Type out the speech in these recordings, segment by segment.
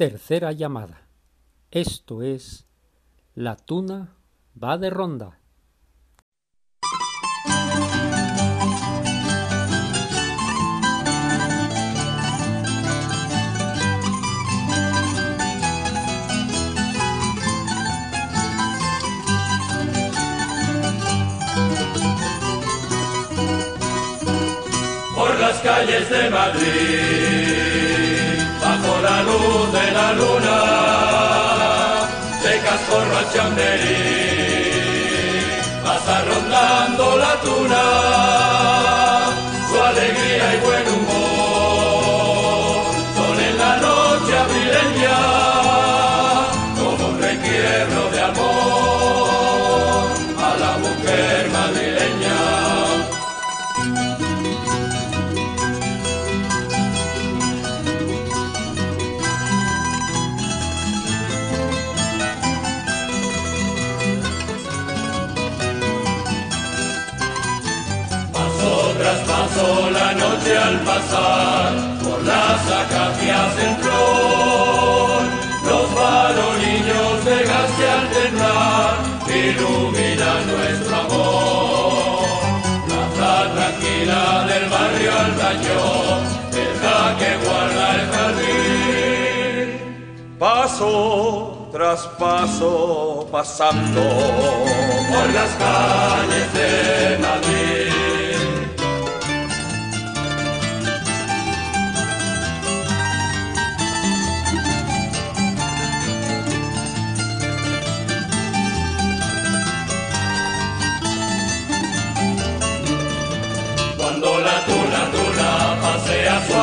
tercera llamada. Esto es La tuna va de ronda. Por las calles de Madrid luna, de cascorro al chamberí, pasa rondando la tuna, por las acacias en flor, los varonillos de gas que al temblar iluminan nuestro amor. Plaza tranquila del barrio al daño, es la que guarda el jardín. Paso tras paso pasando por las calles de Madrid.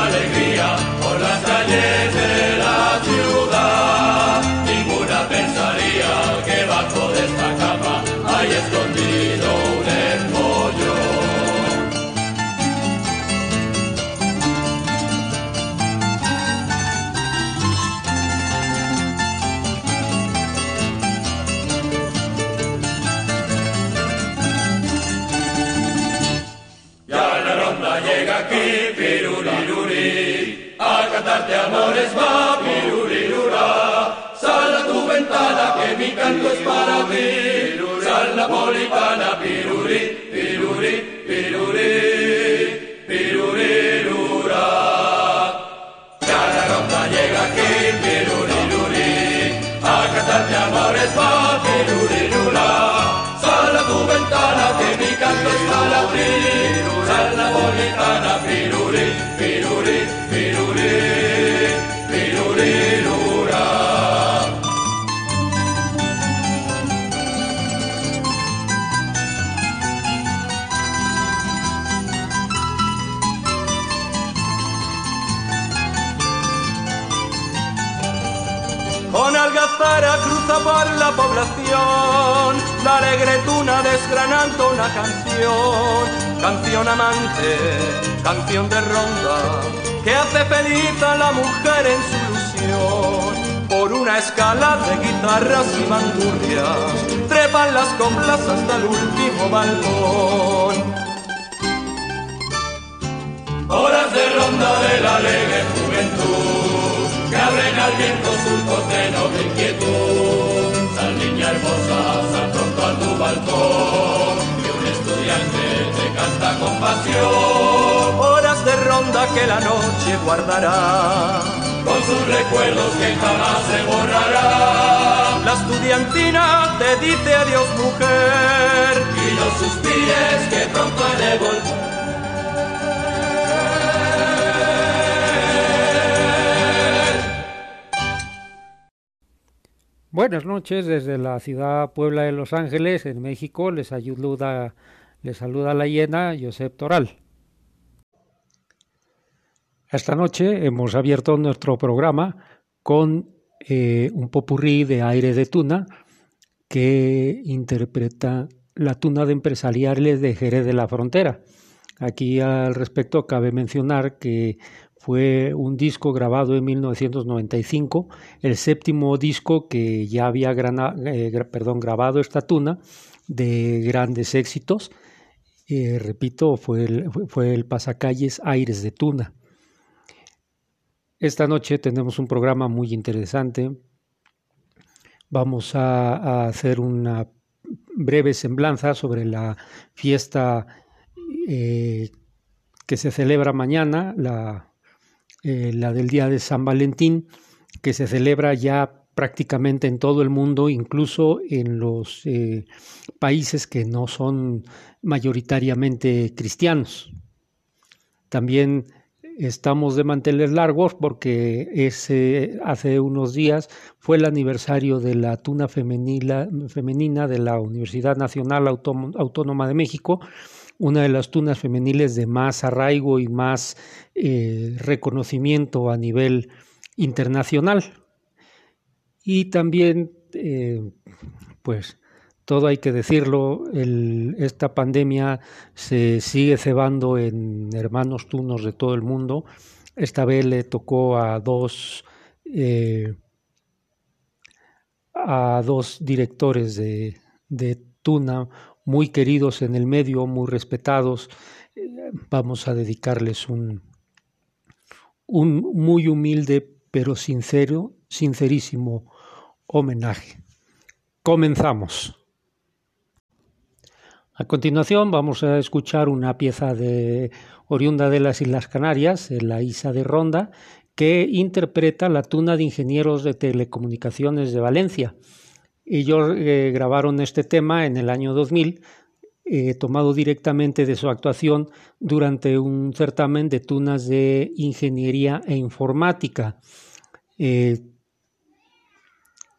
Alegría amores va, pirurirura. Sal a tu ventana que mi canto es para ti, sal napolitana, piruri, piruri, piruri, pirurirura. Ya la ronda llega aquí, piruriruri, a cantarte amores va, pirurirura. Sal a tu ventana que mi canto es para ti, sal napolitana, piruri, piruri, por la población la alegre tuna desgranando una canción, canción amante, canción de ronda, que hace feliz a la mujer en su ilusión. Por una escala de guitarras y bandurrias, trepan las coplas hasta el último balcón. Horas de ronda de la alegre juventud que abren al viento surcos de noble inquietud. Sal niña hermosa, sal pronto a tu balcón que un estudiante te canta con pasión. Horas de ronda que la noche guardará. Con sus recuerdos que jamás se borrará. La estudiantina te dice adiós mujer Y no suspires que pronto he de volver. Buenas noches desde la ciudad Puebla de Los Ángeles, en México. Les ayuda, les saluda la hiena Josep Toral. Esta noche hemos abierto nuestro programa con eh, un popurrí de aire de tuna que interpreta la tuna de empresariales de Jerez de la Frontera. Aquí al respecto cabe mencionar que fue un disco grabado en 1995, el séptimo disco que ya había eh, perdón, grabado esta tuna de grandes éxitos. Eh, repito, fue el, fue el pasacalles Aires de Tuna. Esta noche tenemos un programa muy interesante. Vamos a, hacer una breve semblanza sobre la fiesta eh, que se celebra mañana, la, eh, la del Día de San Valentín, que se celebra ya prácticamente en todo el mundo, incluso en los eh, países que no son mayoritariamente cristianos. También estamos de manteles largos porque ese, hace unos días fue el aniversario de la tuna femenina, femenina de la Universidad Nacional Autónoma de México, una de las tunas femeniles de más arraigo y más eh, reconocimiento a nivel internacional. Y también, eh, pues, todo hay que decirlo, esta pandemia se sigue cebando en hermanos tunos de todo el mundo. Esta vez le tocó a dos, eh, a dos directores de, Tuna muy queridos en el medio, muy respetados. vamos a dedicarles un, un muy humilde pero sincero, sincerísimo homenaje. Comenzamos. A continuación vamos a escuchar una pieza de oriunda de las Islas Canarias, la Isa de Ronda, que interpreta la tuna de ingenieros de telecomunicaciones de Valencia. Ellos eh, grabaron este tema en el año 2000, eh, tomado directamente de su actuación durante un certamen de tunas de ingeniería e informática. Eh,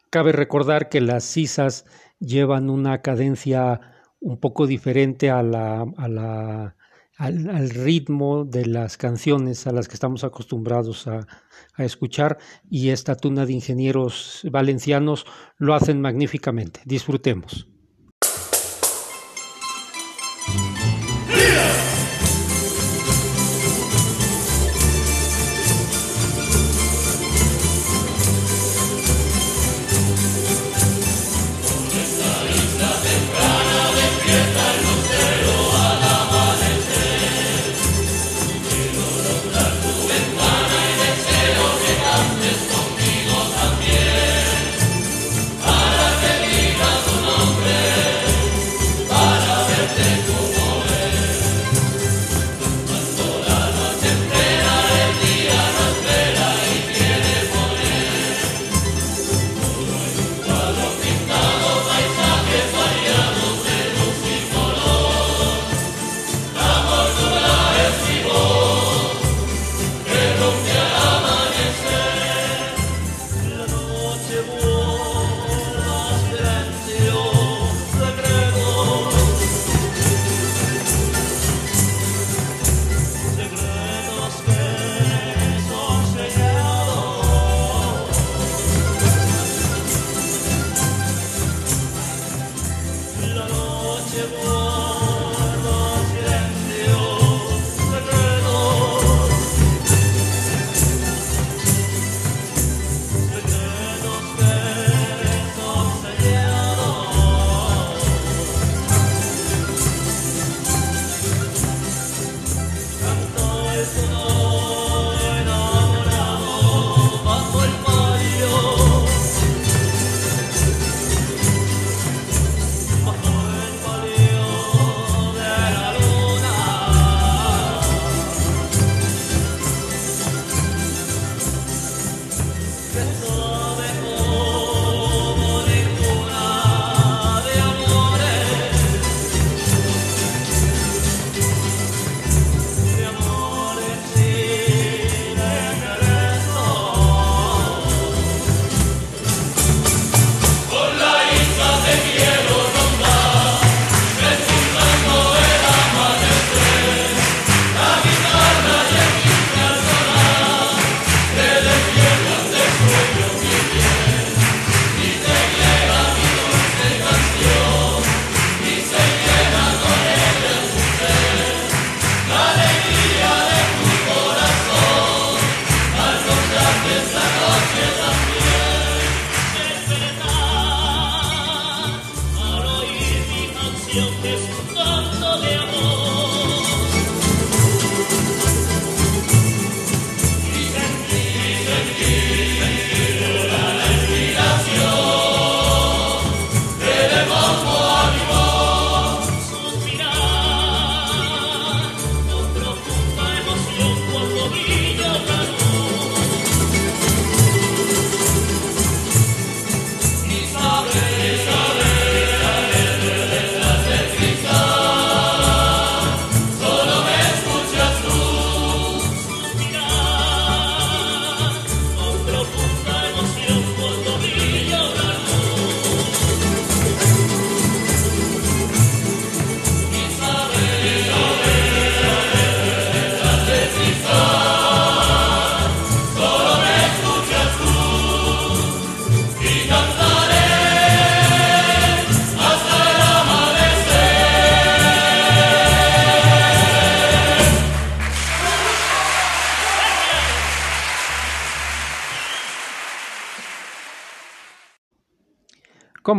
Cabe recordar que las sisas llevan una cadencia un poco diferente a la, al, ritmo de las canciones a las que estamos acostumbrados a, a, escuchar y esta tuna de ingenieros valencianos lo hacen magníficamente. Disfrutemos.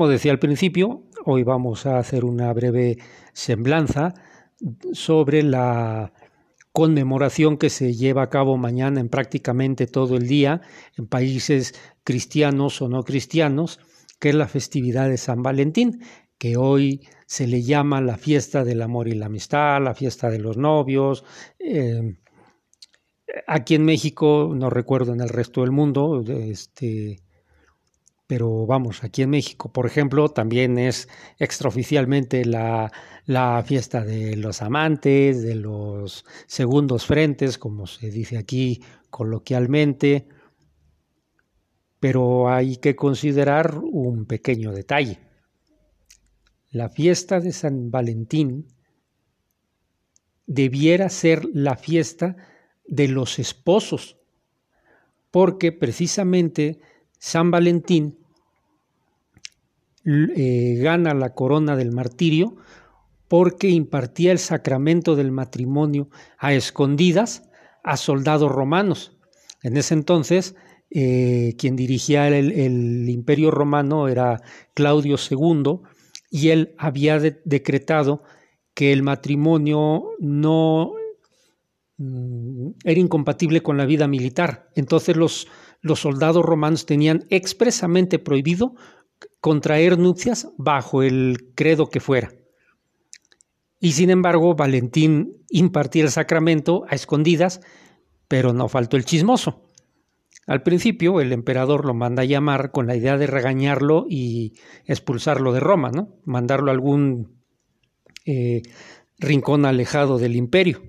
Como decía al principio, hoy vamos a hacer una breve semblanza sobre la conmemoración que se lleva a cabo mañana en prácticamente todo el día en países cristianos o no cristianos, que es la festividad de San Valentín, que hoy se le llama la fiesta del amor y la amistad, la fiesta de los novios. Eh, aquí en México, no recuerdo en el resto del mundo, este, pero vamos, aquí en México, por ejemplo, también es extraoficialmente la, la, fiesta de los amantes, de los segundos frentes, como se dice aquí coloquialmente, pero hay que considerar un pequeño detalle. La fiesta de San Valentín debiera ser la fiesta de los esposos, porque precisamente San Valentín eh, gana la corona del martirio porque impartía el sacramento del matrimonio a escondidas a soldados romanos. En ese entonces, eh, quien dirigía el, imperio romano era Claudio II y él había decretado que el matrimonio no mm, era incompatible con la vida militar. Entonces los, los soldados romanos tenían expresamente prohibido contraer nupcias bajo el credo que fuera. Y sin embargo, Valentín impartía el sacramento a escondidas, pero no faltó el chismoso. Al principio, el emperador lo manda a llamar con la idea de regañarlo y expulsarlo de Roma, ¿no? Mandarlo a algún eh, rincón alejado del imperio.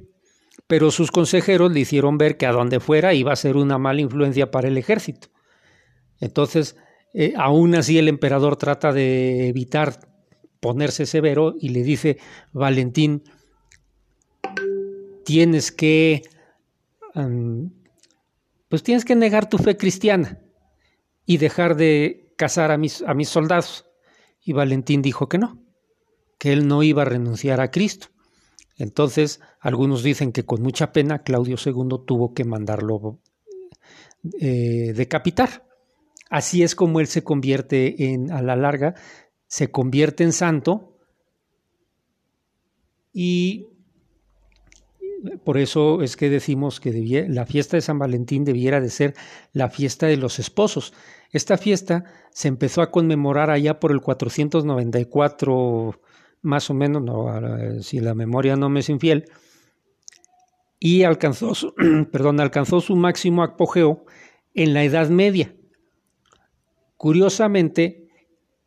Pero sus consejeros le hicieron ver que a donde fuera iba a ser una mala influencia para el ejército. Entonces, eh, aún así el emperador trata de evitar ponerse severo y le dice, Valentín, tienes que, pues tienes que negar tu fe cristiana y dejar de casar a mis, a mis soldados. Y Valentín dijo que no, que él no iba a renunciar a Cristo. Entonces, algunos dicen que con mucha pena Claudio II tuvo que mandarlo eh, decapitar. Así es como él se convierte en, a la larga, se convierte en santo y por eso es que decimos que la fiesta de San Valentín debiera de ser la fiesta de los esposos. Esta fiesta se empezó a conmemorar allá por el 494, más o menos, no, si la memoria no me es infiel, y alcanzó perdón, alcanzó su máximo apogeo en la Edad Media. Curiosamente,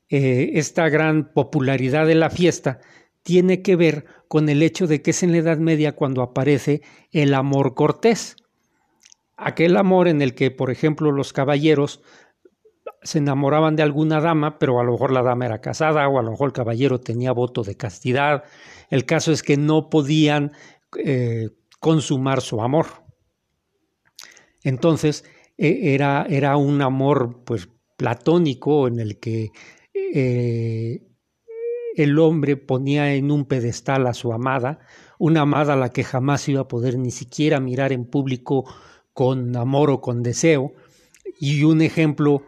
eh, esta gran popularidad de la fiesta tiene que ver con el hecho de que es en la Edad Media cuando aparece el amor cortés. Aquel amor en el que, por ejemplo, los caballeros se enamoraban de alguna dama, pero a lo mejor la dama era casada o a lo mejor el caballero tenía voto de castidad. El caso es que no podían eh, consumar su amor. Entonces, e, era, era un amor pues platónico en el que eh, el hombre ponía en un pedestal a su amada, una amada a la que jamás iba a poder ni siquiera mirar en público con amor o con deseo. Y un ejemplo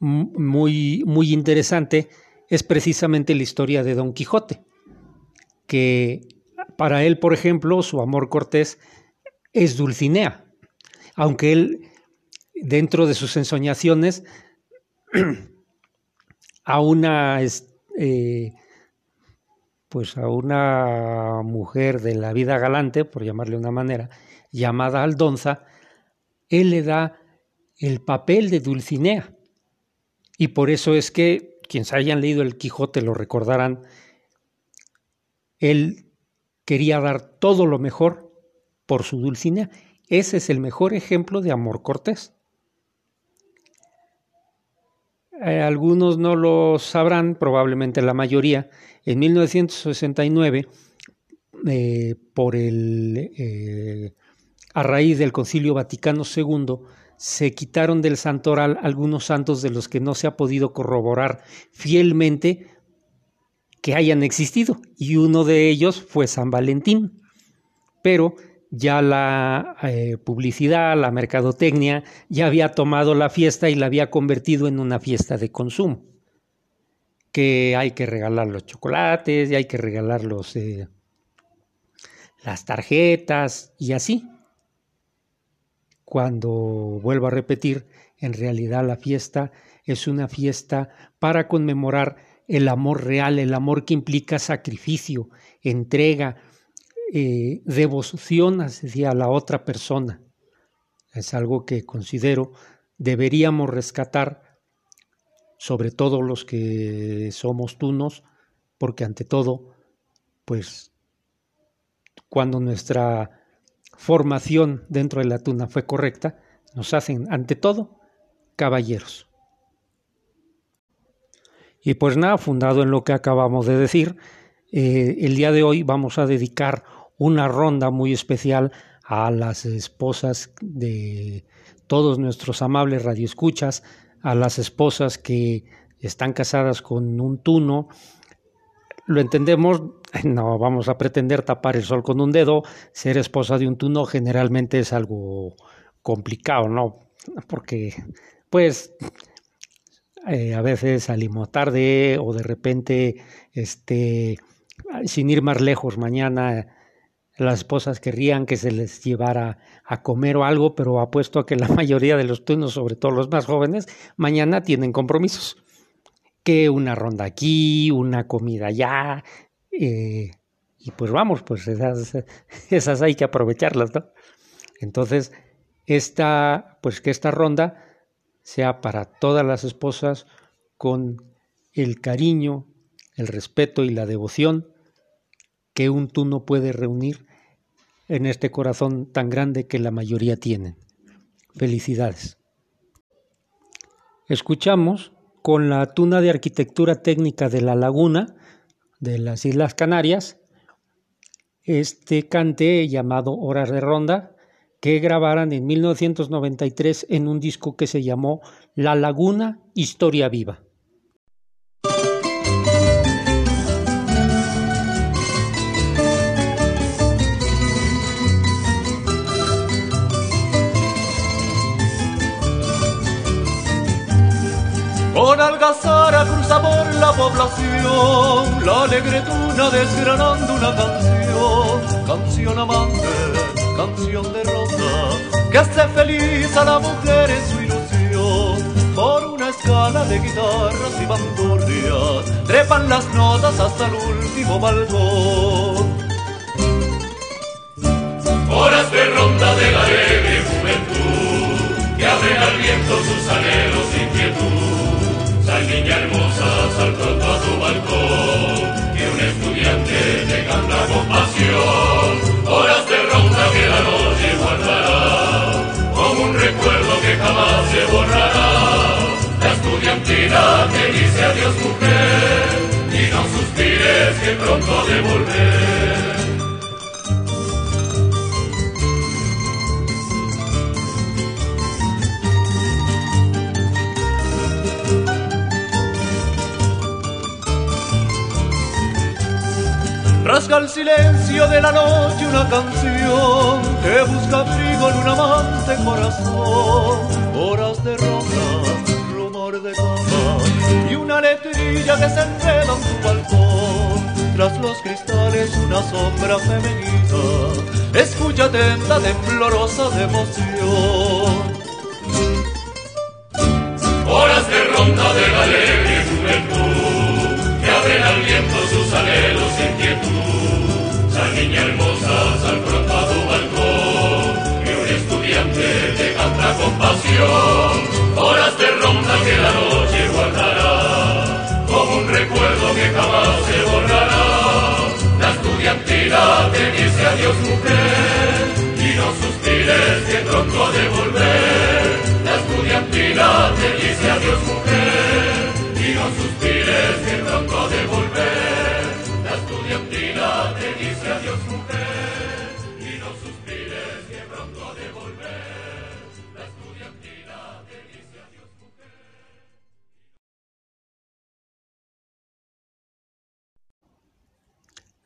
muy, muy interesante es precisamente la historia de Don Quijote, que para él, por ejemplo, su amor cortés es Dulcinea, aunque él, dentro de sus ensoñaciones, a una eh, pues a una mujer de la vida galante, por llamarle una manera, llamada Aldonza, él le da el papel de Dulcinea. Y por eso es que, quienes hayan leído el Quijote lo recordarán, él quería dar todo lo mejor por su Dulcinea. Ese es el mejor ejemplo de amor cortés. Eh, algunos no lo sabrán, probablemente la mayoría, en 1969, eh, por el, eh, a raíz del Concilio Vaticano II, se quitaron del santoral algunos santos de los que no se ha podido corroborar fielmente que hayan existido, y uno de ellos fue San Valentín. Pero ya la eh, publicidad, la mercadotecnia, ya había tomado la fiesta y la había convertido en una fiesta de consumo. que hay que regalar los chocolates y hay que regalar los, eh, las tarjetas y así. Cuando vuelvo a repetir, en realidad la fiesta es una fiesta para conmemorar el amor real, el amor que implica sacrificio, entrega, eh, devoción hacia la otra persona. Es algo que considero deberíamos rescatar, sobre todo los que somos tunos, porque ante todo, pues cuando nuestra formación dentro de la tuna fue correcta, nos hacen, ante todo, caballeros. Y pues nada, fundado en lo que acabamos de decir, eh, el día de hoy vamos a dedicar una ronda muy especial a las esposas de todos nuestros amables radioescuchas, a las esposas que están casadas con un tuno. Lo entendemos, no vamos a pretender tapar el sol con un dedo, ser esposa de un tuno generalmente es algo complicado, ¿no? Porque, pues, eh, a veces salimos tarde o de repente, este, sin ir más lejos, mañana las esposas querrían que se les llevara a comer o algo, pero apuesto a que la mayoría de los tunos, sobre todo los más jóvenes, mañana tienen compromisos. Que una ronda aquí, una comida allá, eh, y pues vamos, pues esas, esas hay que aprovecharlas, ¿no? Entonces, esta, pues que esta ronda sea para todas las esposas con el cariño, el respeto y la devoción que un tú no puede reunir en este corazón tan grande que la mayoría tienen. Felicidades. Escuchamos con la tuna de arquitectura técnica de la laguna de las Islas Canarias este cante llamado Horas de Ronda que grabaran en 1993 en un disco que se llamó La Laguna Historia Viva. Por la población la alegre tuna desgranando una canción, canción amante canción de rosa que hace feliz a la mujer en su ilusión. Por una escala de guitarras y bandurrias trepan las notas hasta el último balcón. Horas de ronda de la alegre juventud que abren al viento sus anhelos inquietud. Sal niña hermosa, sal pronto a tu balcón, que un estudiante te canta con pasión. Horas de que la noche guardará, como un recuerdo que jamás se borrará. La estudiantina que dice adiós mujer, y no suspires que pronto de volver. Rasga el silencio de la noche una canción que busca abrigo en un amante corazón. Horas de rosa, rumor de cama y una letrilla que se enreda en tu balcón. Tras los cristales una sombra femenina, escucha atenta, temblorosa de emoción. Horas de ronda de la alegre inquietud niña hermosa, sal pronto a tu balcón, que un estudiante te canta con pasión, horas de ronda que la noche guardará, como un recuerdo que jamás se borrará. La estudiantina te dice adiós mujer, y no suspires que pronto de volver. La estudiantina te dice adiós mujer, y no suspires que pronto de volver.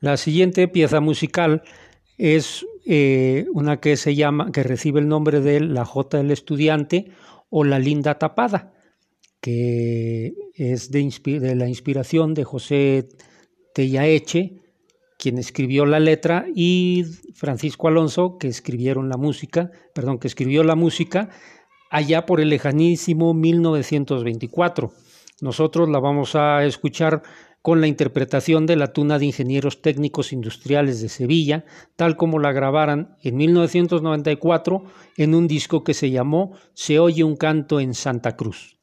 La siguiente pieza musical es eh, una que se llama, que recibe el nombre de La Jota del Estudiante o La Linda Tapada, que es de, de la inspiración de José Tellaeche, quien escribió la letra, y Francisco Alonso, que escribieron la música, perdón, que escribió la música allá por el lejanísimo 1924. Nosotros la vamos a escuchar con la interpretación de la Tuna de Ingenieros Técnicos Industriales de Sevilla, tal como la grabaran en 1994 en un disco que se llamó Se oye un canto en Santa Cruz.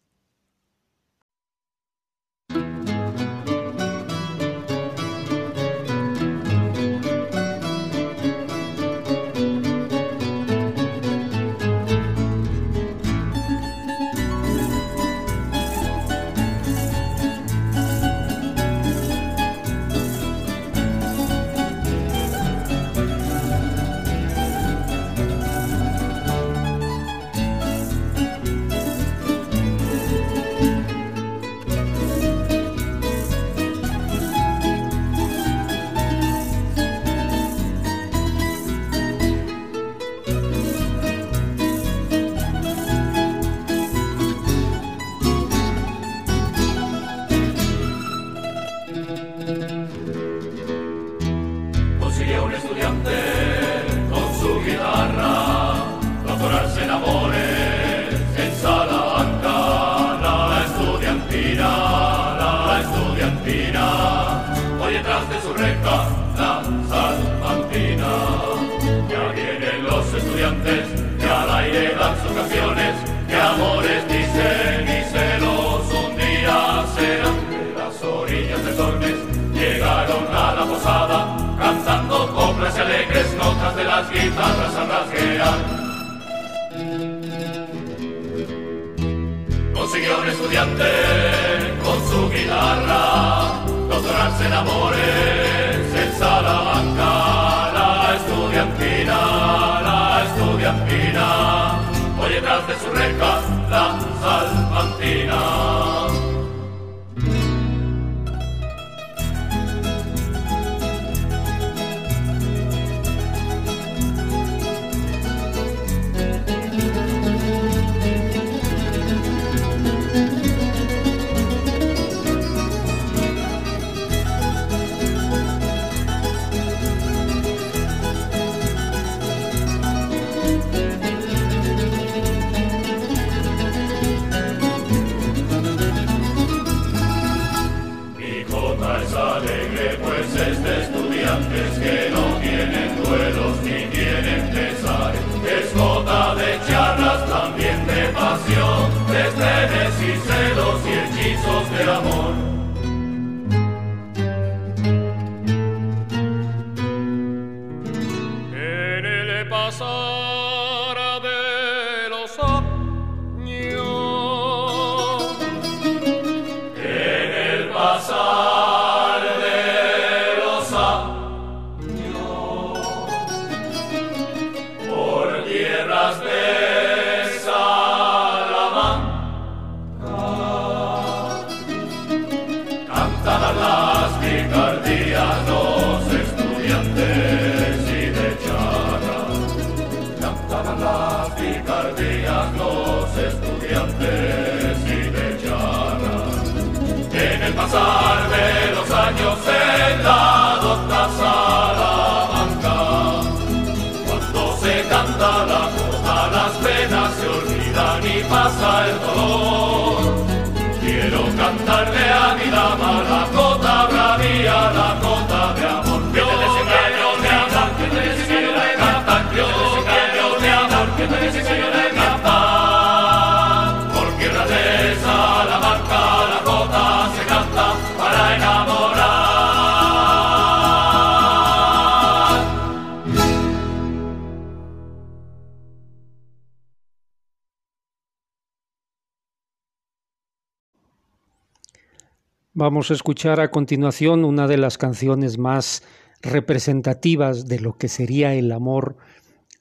Vamos a escuchar a continuación una de las canciones más representativas de lo que sería el amor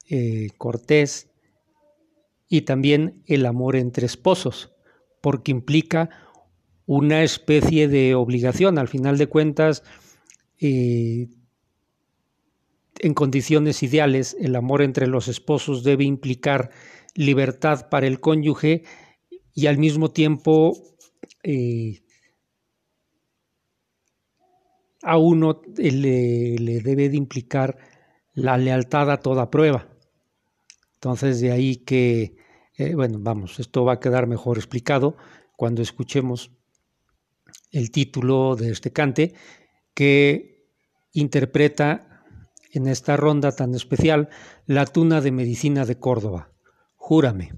eh, cortés y también el amor entre esposos, porque implica una especie de obligación. Al final de cuentas, eh, en condiciones ideales, el amor entre los esposos debe implicar libertad para el cónyuge y al mismo tiempo eh, a uno le, debe de implicar la lealtad a toda prueba. Entonces de ahí que, eh, bueno, vamos, esto va a quedar mejor explicado cuando escuchemos el título de este cante que interpreta en esta ronda tan especial la tuna de medicina de Córdoba. Júrame.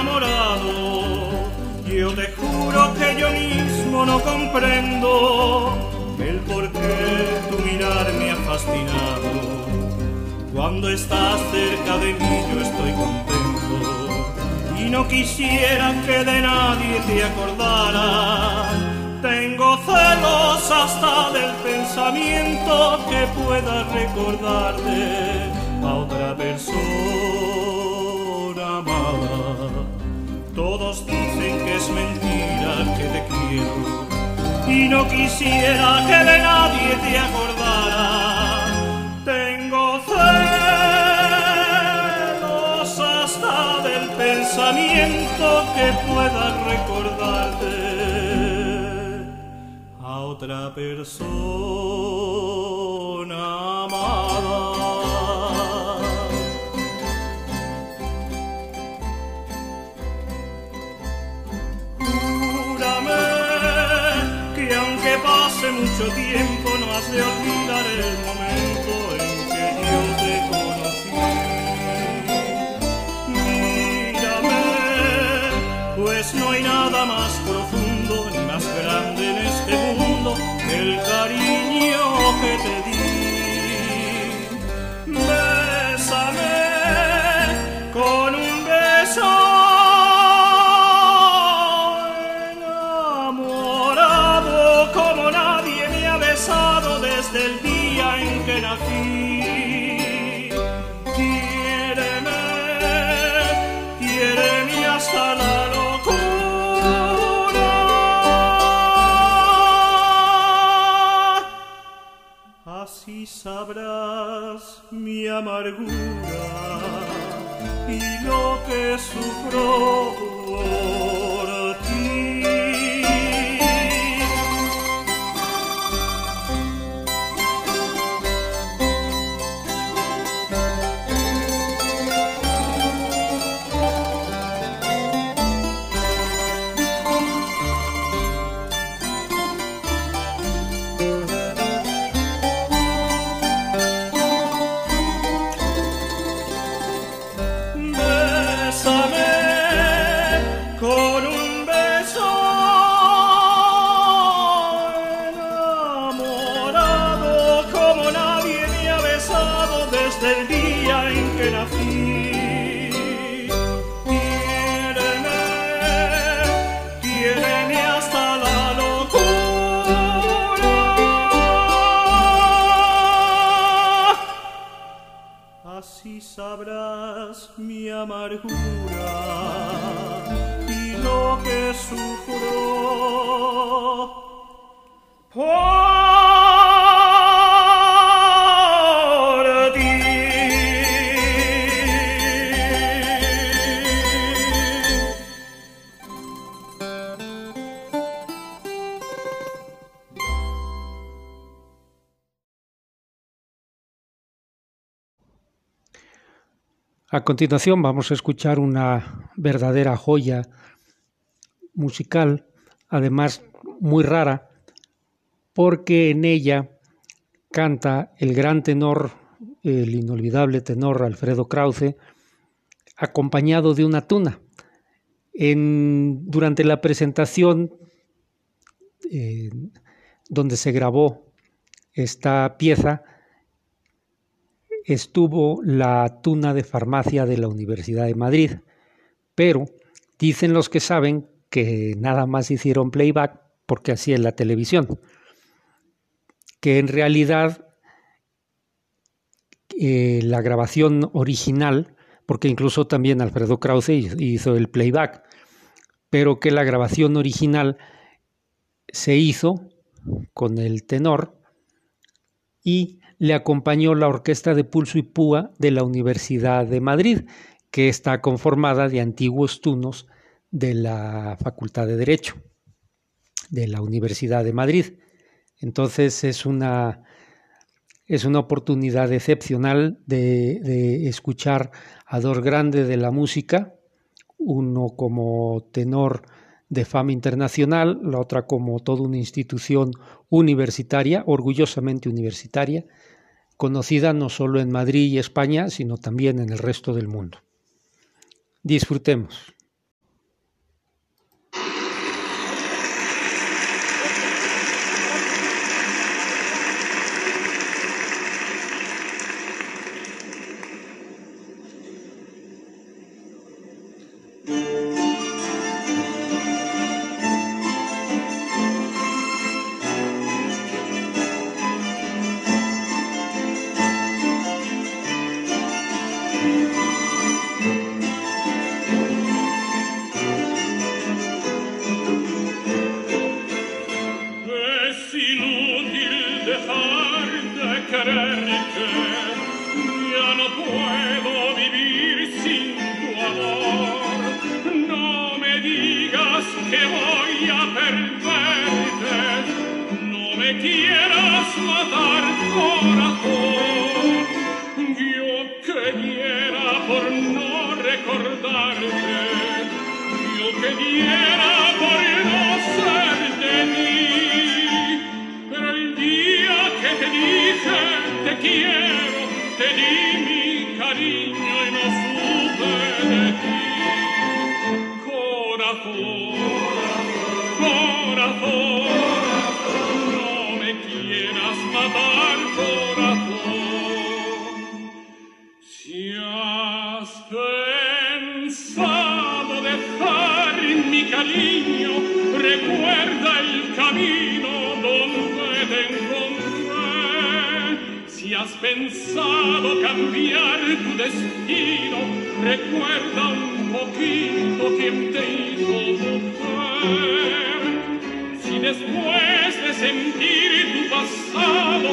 Enamorado. Yo te juro que yo mismo no comprendo el por qué tu mirar me ha fascinado. Cuando estás cerca de mí yo estoy contento y no quisiera que de nadie te acordaras. Tengo celos hasta del pensamiento que pueda recordarte a otra persona. Todos dicen que es mentira que te quiero y no quisiera que de nadie te acordara. Tengo celos hasta del pensamiento que pueda recordarte a otra persona amada. Mucho tiempo no has de olvidar el momento sabrás mi amargura y lo que sufro sabrás mi amargura y lo que sufro. A continuación vamos a escuchar una verdadera joya musical, además muy rara, porque en ella canta el gran tenor, el inolvidable tenor Alfredo Krause, acompañado de una tuna. En, durante la presentación eh, donde se grabó esta pieza, estuvo la tuna de farmacia de la Universidad de Madrid, pero dicen los que saben que nada más hicieron playback porque así es la televisión, que en realidad eh, la grabación original, porque incluso también Alfredo Krause hizo el playback, pero que la grabación original se hizo con el tenor y le acompañó la Orquesta de Pulso y Púa de la Universidad de Madrid, que está conformada de antiguos tunos de la Facultad de Derecho de la Universidad de Madrid. Entonces es una, es una oportunidad excepcional de, de escuchar a dos grandes de la música, uno como tenor de fama internacional, la otra como toda una institución universitaria, orgullosamente universitaria, conocida no solo en Madrid y España, sino también en el resto del mundo. Disfrutemos. cariño, recuerda el camino donde te encontré. Si has pensado cambiar tu destino, recuerda un poquito quién te hizo sufrir. Si después de sentir tu pasado,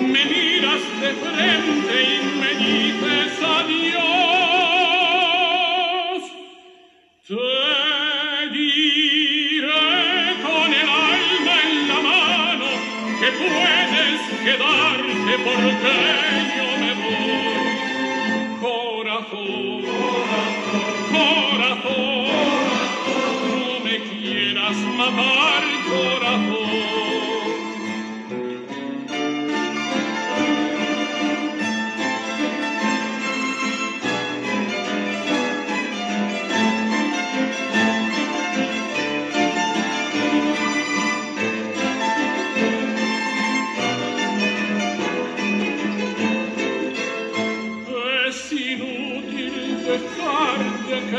me miras de frente y me dices adiós, quedarte porque yo me voy. Corazón, corazón, corazón, no me quieras matar.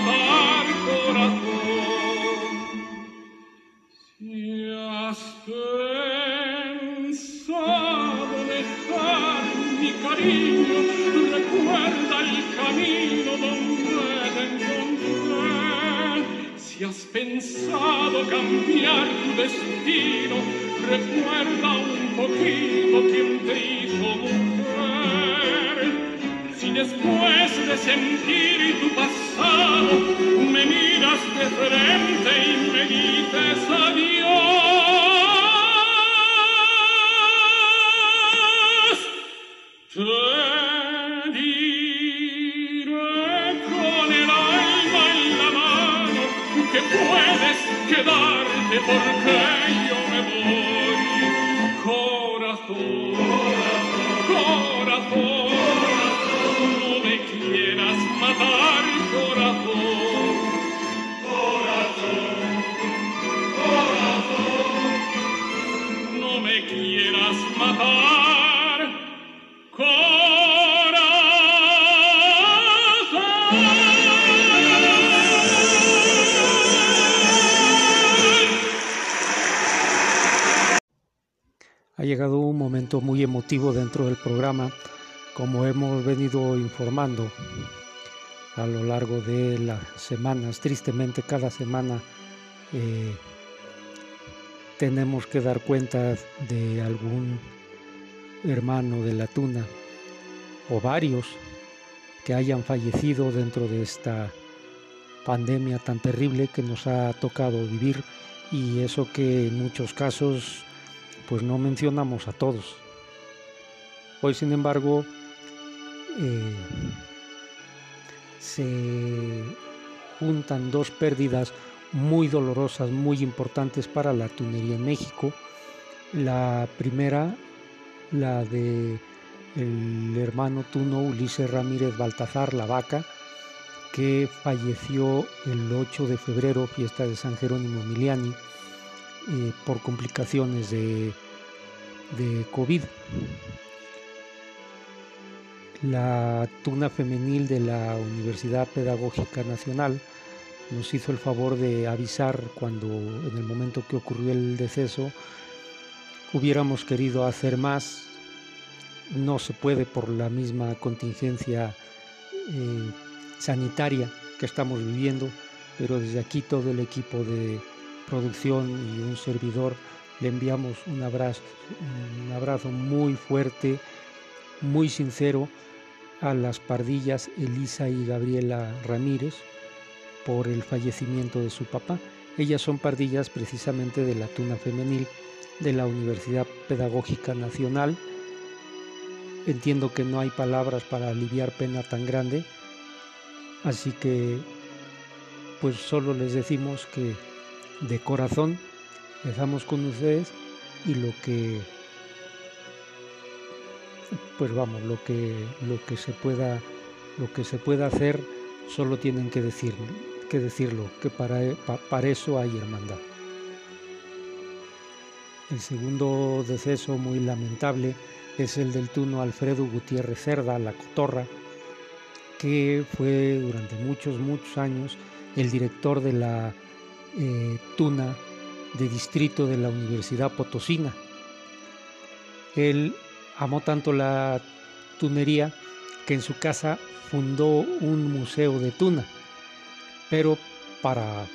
matar corazón. Dentro del programa, como hemos venido informando a lo largo de las semanas. Tristemente cada semana eh, tenemos que dar cuenta de algún hermano de la tuna o varios que hayan fallecido dentro de esta pandemia tan terrible que nos ha tocado vivir y eso que en muchos casos pues no mencionamos a todos. Hoy sin embargo eh, se juntan dos pérdidas muy dolorosas, muy importantes para la tunería en México. La primera, la de el hermano tuno Ulises Ramírez Baltazar, la vaca, que falleció el 8 de febrero, fiesta de San Jerónimo Emiliani, eh, por complicaciones de COVID. La tuna femenil de la Universidad Pedagógica Nacional nos hizo el favor de avisar cuando en el momento que ocurrió el deceso hubiéramos querido hacer más. No se puede por la misma contingencia eh, sanitaria que estamos viviendo, pero desde aquí todo el equipo de producción y un servidor le enviamos un abrazo, un abrazo muy fuerte, muy sincero a las pardillas Elisa y Gabriela Ramírez, por el fallecimiento de su papá. Ellas son pardillas precisamente de la tuna femenil de la Universidad Pedagógica Nacional. Entiendo que no hay palabras para aliviar pena tan grande, así que pues solo les decimos que de corazón estamos con ustedes y lo que pues vamos, lo que lo que se pueda lo que se pueda hacer solo tienen que decirlo que decirlo, que para, para eso hay hermandad. El segundo deceso muy lamentable es el del tuno Alfredo Gutiérrez Cerda, la cotorra, que fue durante muchos, muchos años el director de la eh, tuna de distrito de la Universidad Potosina. Él amó tanto la tunería que en su casa fundó un museo de tuna. Pero para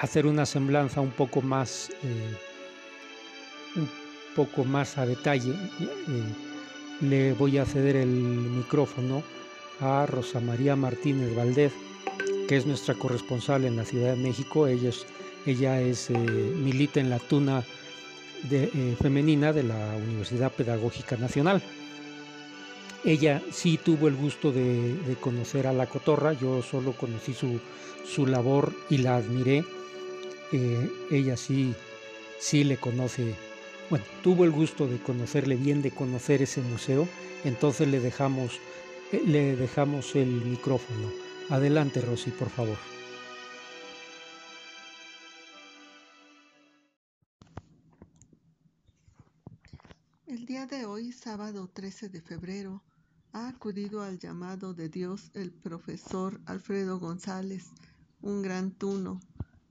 hacer una semblanza un poco más eh, un poco más a detalle eh, le voy a ceder el micrófono a Rosa María Martínez Valdez que es nuestra corresponsal en la Ciudad de México. Ella es, ella es eh, milita en la tuna femenina de la Universidad Pedagógica Nacional ella sí tuvo el gusto de, conocer a la cotorra, yo solo conocí su, labor y la admiré. Eh, ella sí, sí le conoce, bueno, tuvo el gusto de conocerle bien, de conocer ese museo, entonces le dejamos, eh, le dejamos el micrófono. Adelante, Rosy, por favor. El día de hoy, sábado 13 de febrero, ha acudido al llamado de Dios el profesor Alfredo González, un gran tuno,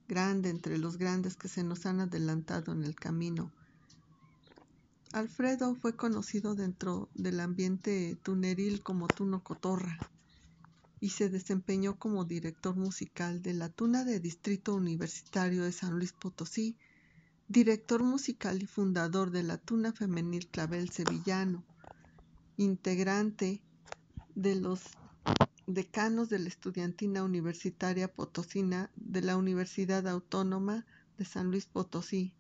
grande entre los grandes que se nos han adelantado en el camino. Alfredo fue conocido dentro del ambiente tuneril como Tuno Cotorra y se desempeñó como director musical de la Tuna de Distrito Universitario de San Luis Potosí, director musical y fundador de la Tuna Femenil Clavel Sevillano, integrante de los decanos de la Estudiantina Universitaria Potosina de la Universidad Autónoma de San Luis Potosí.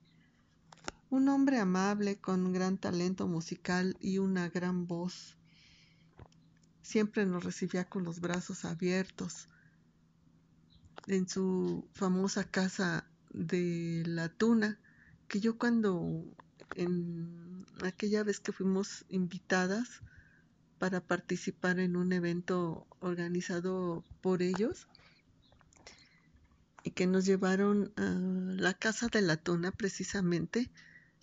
Un hombre amable con gran talento musical y una gran voz. Siempre nos recibía con los brazos abiertos. En su famosa casa de la tuna, que yo cuando en aquella vez que fuimos invitadas para participar en un evento organizado por ellos y que nos llevaron a la casa de la tuna precisamente,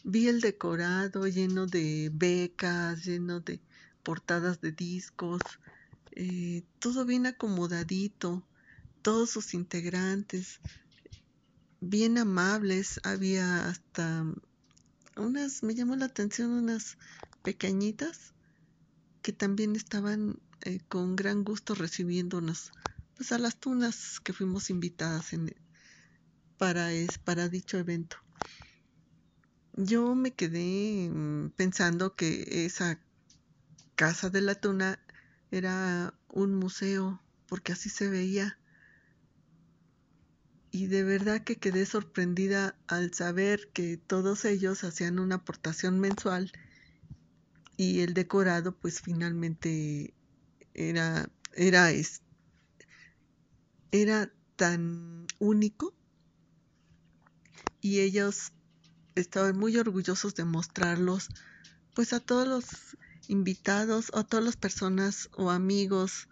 vi el decorado lleno de becas, lleno de portadas de discos, eh, todo bien acomodadito, todos sus integrantes, bien amables, había hasta unas, me llamó la atención unas pequeñitas que también estaban eh, con gran gusto recibiéndonos pues a las tunas que fuimos invitadas en, para, es, para dicho evento. Yo me quedé mm, pensando que esa casa de la tuna era un museo, porque así se veía y de verdad que quedé sorprendida al saber que todos ellos hacían una aportación mensual y el decorado pues finalmente era era era tan único y ellos estaban muy orgullosos de mostrarlos pues a todos los invitados o a todas las personas o amigos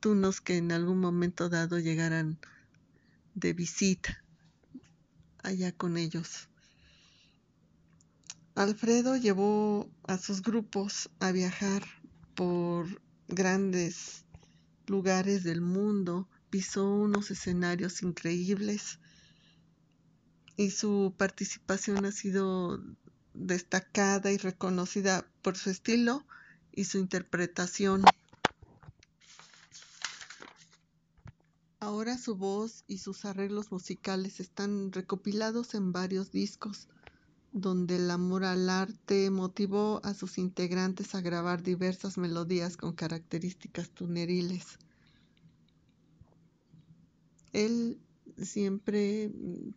tunos que en algún momento dado llegaran de visita allá con ellos. Alfredo llevó a sus grupos a viajar por grandes lugares del mundo, pisó unos escenarios increíbles y su participación ha sido destacada y reconocida por su estilo y su interpretación. Ahora su voz y sus arreglos musicales están recopilados en varios discos, donde el amor al arte motivó a sus integrantes a grabar diversas melodías con características tuneriles. Él siempre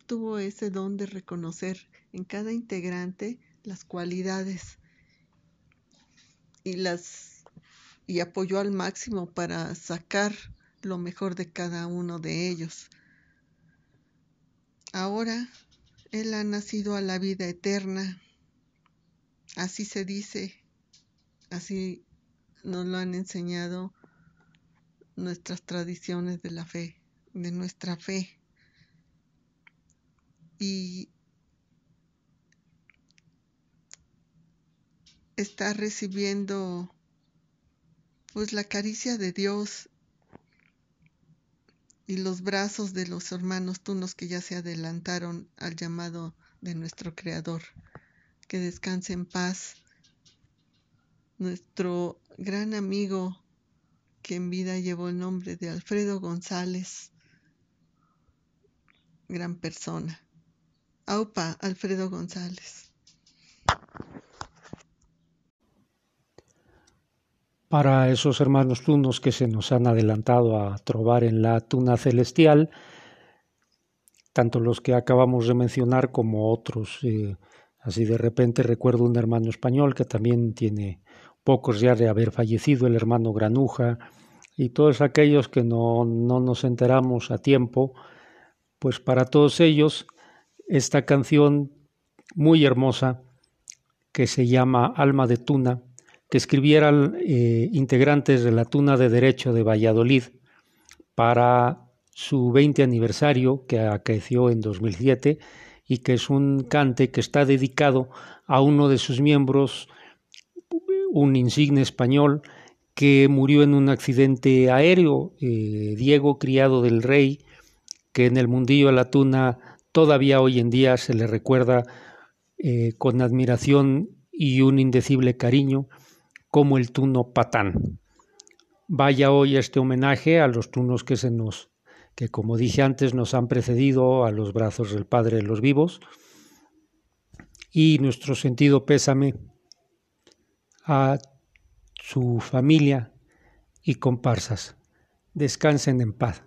tuvo ese don de reconocer en cada integrante las cualidades y las y apoyó al máximo para sacar lo mejor de cada uno de ellos. Ahora Él ha nacido a la vida eterna. Así se dice, así nos lo han enseñado nuestras tradiciones de la fe, de nuestra fe. Y está recibiendo pues la caricia de Dios y los brazos de los hermanos tunos que ya se adelantaron al llamado de nuestro Creador. Que descanse en paz. Nuestro gran amigo que en vida llevó el nombre de Alfredo González, gran persona. Aupa, Alfredo González. Para esos hermanos tunos que se nos han adelantado a trobar en la tuna celestial, tanto los que acabamos de mencionar como otros. Eh, así de repente recuerdo un hermano español que también tiene pocos ya de haber fallecido, el hermano Granuja, y todos aquellos que no, no nos enteramos a tiempo, pues para todos ellos esta canción muy hermosa que se llama Alma de Tuna, que escribieran eh, integrantes de la Tuna de Derecho de Valladolid para su 20 aniversario que acaeció en 2007 y que es un cante que está dedicado a uno de sus miembros, un insigne español que murió en un accidente aéreo, eh, Diego Criado del Rey, que en el mundillo de la tuna todavía hoy en día se le recuerda eh, con admiración y un indecible cariño como el tuno patán. Vaya hoy este homenaje a los tunos que se nos que como dije antes nos han precedido a los brazos del Padre de los vivos y nuestro sentido pésame a su familia y comparsas. Descansen en paz.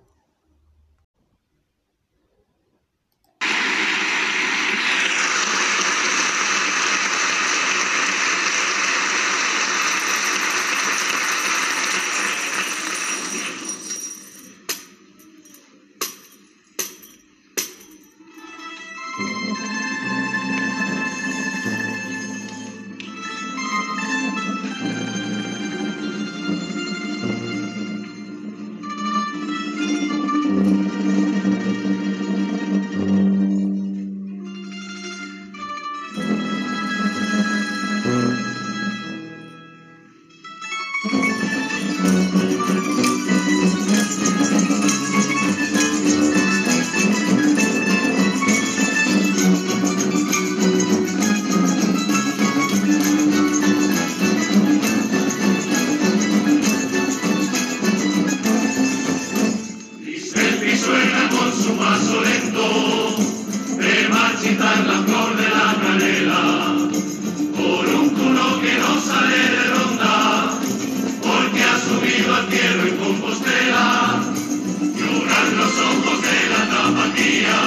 los ojos de la tapatía,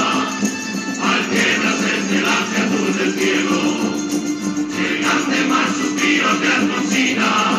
al quebrarse el celaje azul del cielo, llegan de más suspiros de Alfonsina.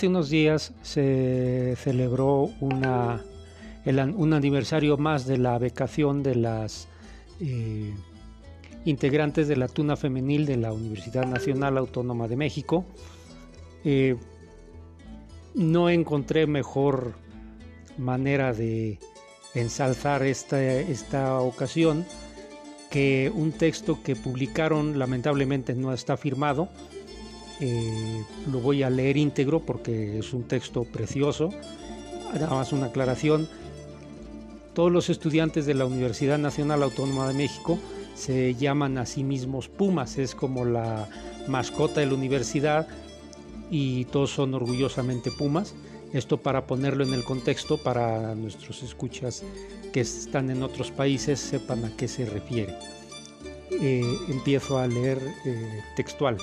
Hace unos días se celebró una, un aniversario más de la becación de las eh, integrantes de la Tuna Femenil de la Universidad Nacional Autónoma de México. Eh, no encontré mejor manera de ensalzar esta, esta ocasión que un texto que publicaron, lamentablemente no está firmado, eh, lo voy a leer íntegro porque es un texto precioso. Nada más una aclaración. Todos los estudiantes de la Universidad Nacional Autónoma de México se llaman a sí mismos Pumas, es como la mascota de la universidad y todos son orgullosamente Pumas. Esto para ponerlo en el contexto para nuestros escuchas que están en otros países sepan a qué se refiere. Eh, empiezo a leer eh, textual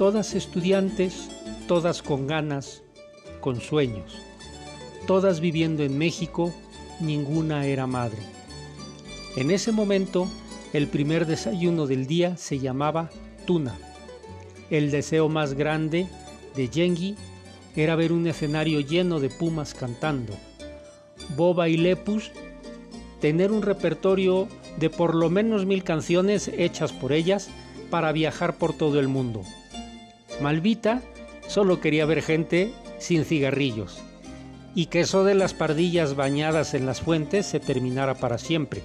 todas estudiantes, todas con ganas, con sueños, todas viviendo en México, ninguna era madre. En ese momento, el primer desayuno del día se llamaba tuna. El deseo más grande de Yengi era ver un escenario lleno de pumas cantando. Boba y Lepus, tener un repertorio de por lo menos mil canciones hechas por ellas para viajar por todo el mundo. Malvita solo quería ver gente sin cigarrillos y que eso de las pardillas bañadas en las fuentes se terminara para siempre.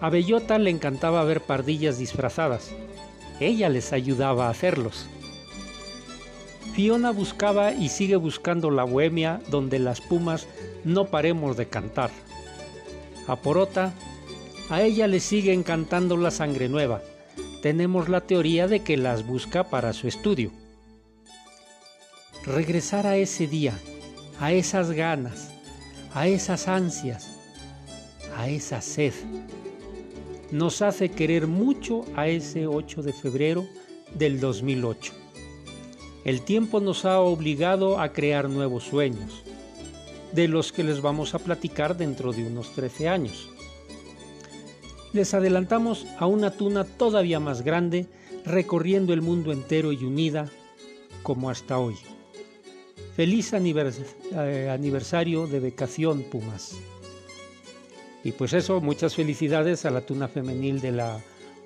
A Bellota le encantaba ver pardillas disfrazadas. Ella les ayudaba a hacerlos. Fiona buscaba y sigue buscando la bohemia donde las pumas no paremos de cantar. A Porota, a ella le sigue encantando la sangre nueva tenemos la teoría de que las busca para su estudio. Regresar a ese día, a esas ganas, a esas ansias, a esa sed, nos hace querer mucho a ese 8 de febrero del 2008. El tiempo nos ha obligado a crear nuevos sueños. de los que les vamos a platicar dentro de unos 13 años. Les adelantamos a una tuna todavía más grande, recorriendo el mundo entero y unida como hasta hoy. Feliz eh, aniversario de Becación Pumas. Y pues eso, muchas felicidades a la tuna femenil de la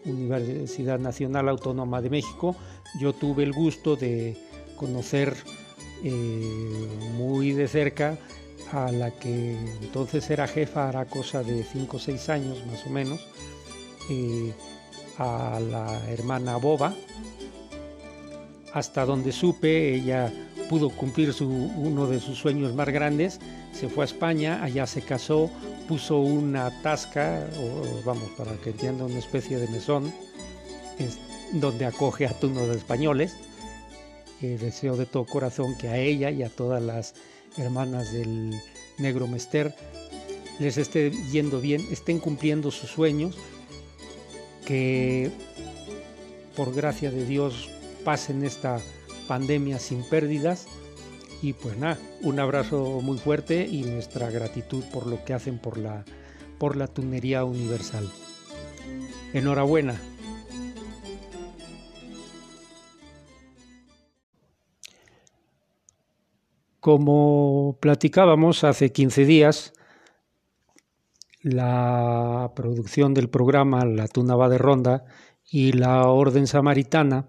Universidad Nacional Autónoma de México. Yo tuve el gusto de conocer eh, muy de cerca a la que entonces era jefa, era cosa de 5 o 6 años más o menos, eh, a la hermana Boba. Hasta donde supe, ella pudo cumplir su, uno de sus sueños más grandes, se fue a España, allá se casó, puso una tasca, o, vamos, para que entienda una especie de mesón, donde acoge a turno de españoles. Eh, deseo de todo corazón que a ella y a todas las hermanas del Negro Mester les esté yendo bien, estén cumpliendo sus sueños, que por gracia de Dios pasen esta pandemia sin pérdidas y pues nada, un abrazo muy fuerte y nuestra gratitud por lo que hacen por la, por la tunería universal. Enhorabuena. Como platicábamos hace 15 días, la producción del programa La Tuna va de Ronda y la Orden Samaritana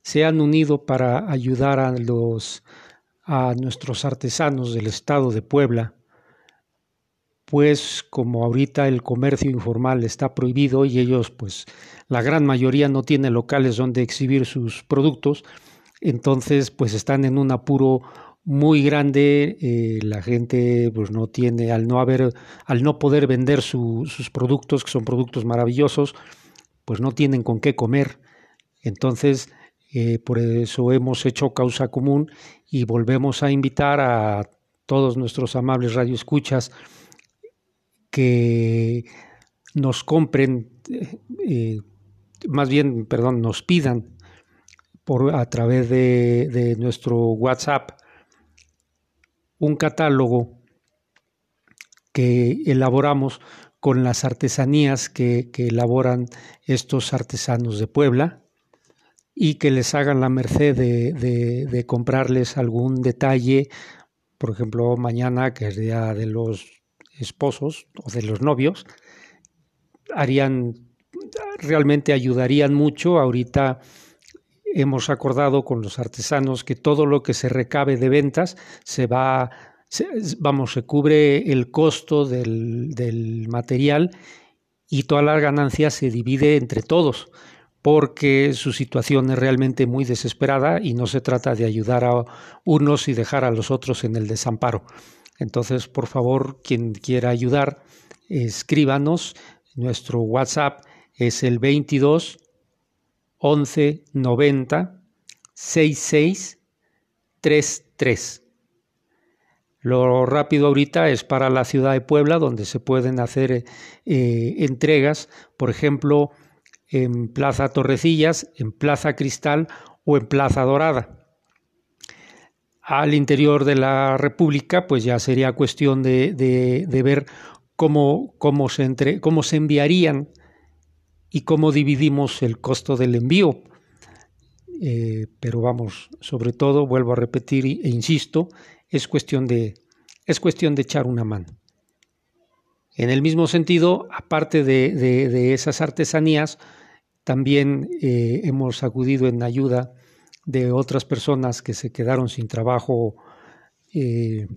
se han unido para ayudar a los a nuestros artesanos del estado de Puebla, pues como ahorita el comercio informal está prohibido y ellos pues la gran mayoría no tiene locales donde exhibir sus productos, entonces pues están en un apuro muy grande, eh, la gente pues no tiene, al no haber, al no poder vender sus productos, que son productos maravillosos, pues no tienen con qué comer. Entonces, eh, por eso hemos hecho causa común y volvemos a invitar a todos nuestros amables radioescuchas que nos compren, eh, más bien, perdón, nos pidan por, a través de nuestro WhatsApp un catálogo que elaboramos con las artesanías que, elaboran estos artesanos de Puebla y que les hagan la merced de, comprarles algún detalle, por ejemplo, mañana, que es día de los esposos o de los novios, harían, realmente ayudarían mucho. Ahorita hemos acordado con los artesanos que todo lo que se recabe de ventas se va, vamos, se cubre el costo del, material y toda la ganancia se divide entre todos porque su situación es realmente muy desesperada y no se trata de ayudar a unos y dejar a los otros en el desamparo. Entonces, por favor, quien quiera ayudar, escríbanos. Nuestro WhatsApp es el 22 11 90 66 33. Lo rápido ahorita es para la ciudad de Puebla, donde se pueden hacer eh, entregas, por ejemplo, en Plaza Torrecillas, en Plaza Cristal o en Plaza Dorada. Al interior de la República, pues ya sería cuestión de, de, ver cómo, cómo, se entre, cómo se enviarían y cómo dividimos el costo del envío. Eh, pero vamos, sobre todo, vuelvo a repetir e insisto, es cuestión de, es cuestión de echar una mano. En el mismo sentido, aparte de, esas artesanías, también eh, hemos acudido en ayuda de otras personas que se quedaron sin trabajo eh,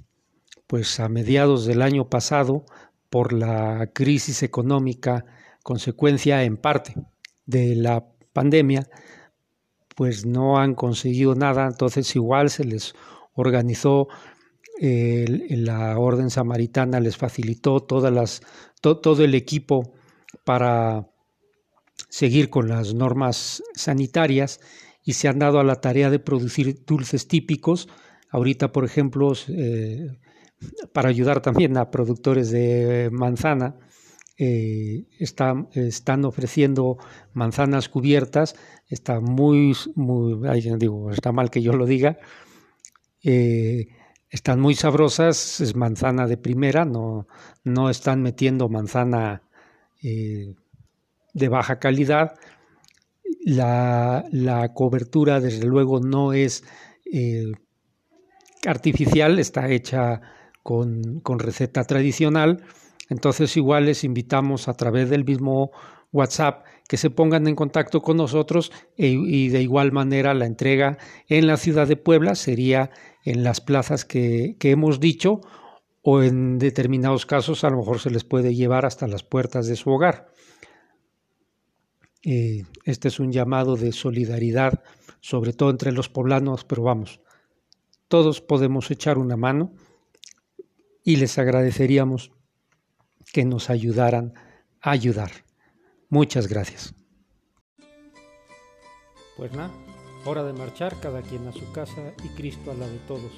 pues a mediados del año pasado por la crisis económica consecuencia en parte de la pandemia, pues no han conseguido nada, entonces igual se les organizó la orden samaritana les facilitó todas las, todo el equipo para seguir con las normas sanitarias y se han dado a la tarea de producir dulces típicos. Ahorita, por ejemplo, eh, para ayudar también a productores de manzana, eh, están ofreciendo manzanas cubiertas, está muy, muy digo, está mal que yo lo diga, eh, están muy sabrosas, es manzana de primera, no, no están metiendo manzana eh, de baja calidad. La, cobertura, desde luego, no es artificial, está hecha con, con receta tradicional. Entonces, igual les invitamos a través del mismo WhatsApp que se pongan en contacto con nosotros e, y de igual manera la entrega en la ciudad de Puebla sería en las plazas que, hemos dicho o en determinados casos a lo mejor se les puede llevar hasta las puertas de su hogar. Eh, este es un llamado de solidaridad, sobre todo entre los poblanos, pero vamos, todos podemos echar una mano y les agradeceríamos que nos ayudaran a ayudar. Muchas gracias. Pues nada, hora de marchar, cada quien a su casa y Cristo a la de todos.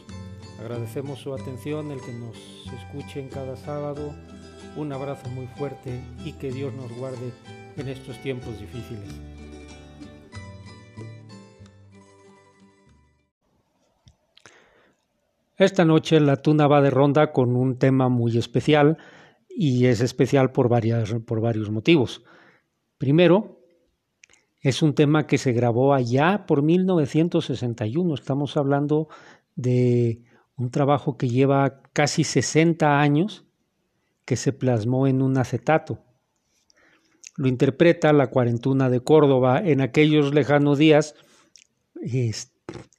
Agradecemos su atención, el que nos escuchen cada sábado. Un abrazo muy fuerte y que Dios nos guarde en estos tiempos difíciles. Esta noche la tuna va de ronda con un tema muy especial y es especial por, varias, por varios motivos. Primero, es un tema que se grabó allá por 1961. Estamos hablando de un trabajo que lleva casi 60 años que se plasmó en un acetato. Lo interpreta la cuarentuna de Córdoba. En aquellos lejanos días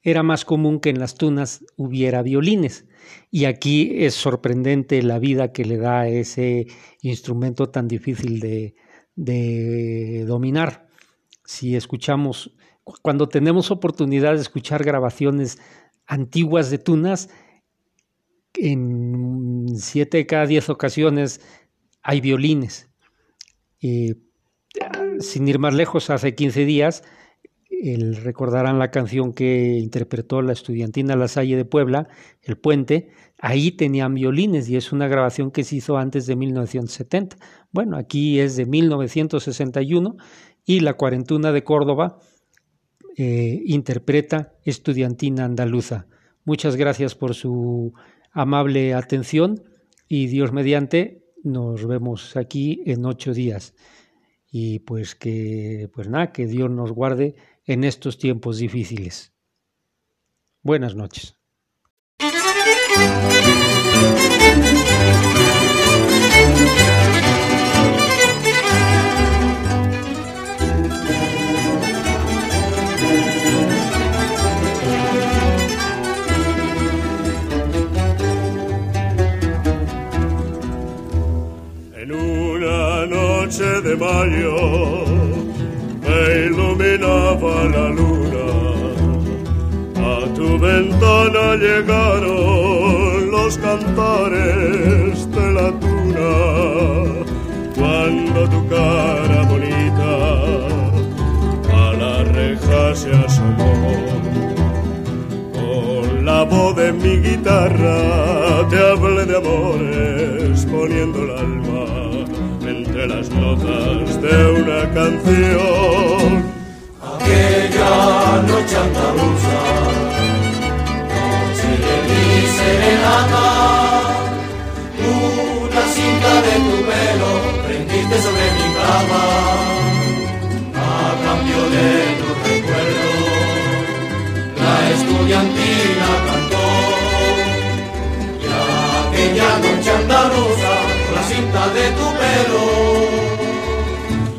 era más común que en las tunas hubiera violines. Y aquí es sorprendente la vida que le da a ese instrumento tan difícil de, de dominar. Si escuchamos, cuando tenemos oportunidad de escuchar grabaciones antiguas de tunas, en siete de cada diez ocasiones hay violines. sin ir más lejos, hace 15 días, el, recordarán la canción que interpretó la estudiantina La Salle de Puebla, El Puente, ahí tenían violines y es una grabación que se hizo antes de 1970. Bueno, aquí es de 1961 y la cuarentuna de Córdoba eh, interpreta Estudiantina Andaluza. Muchas gracias por su amable atención y Dios mediante nos vemos aquí en ocho días. Y pues que, pues nada, que Dios nos guarde en estos tiempos difíciles. Buenas noches. En una noche de mayo iluminaba la luna. A tu ventana llegaron los cantares de la tuna. Cuando tu cara bonita a la reja se asomó. Con la voz de mi guitarra te hablé de amores poniendo el alma entre las notas de una canción. Tu pelo,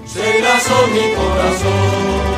se enlazó mi corazón.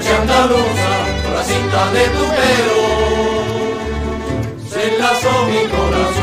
Noche andaluza, la cinta de tu pelo, se enlazó mi corazón.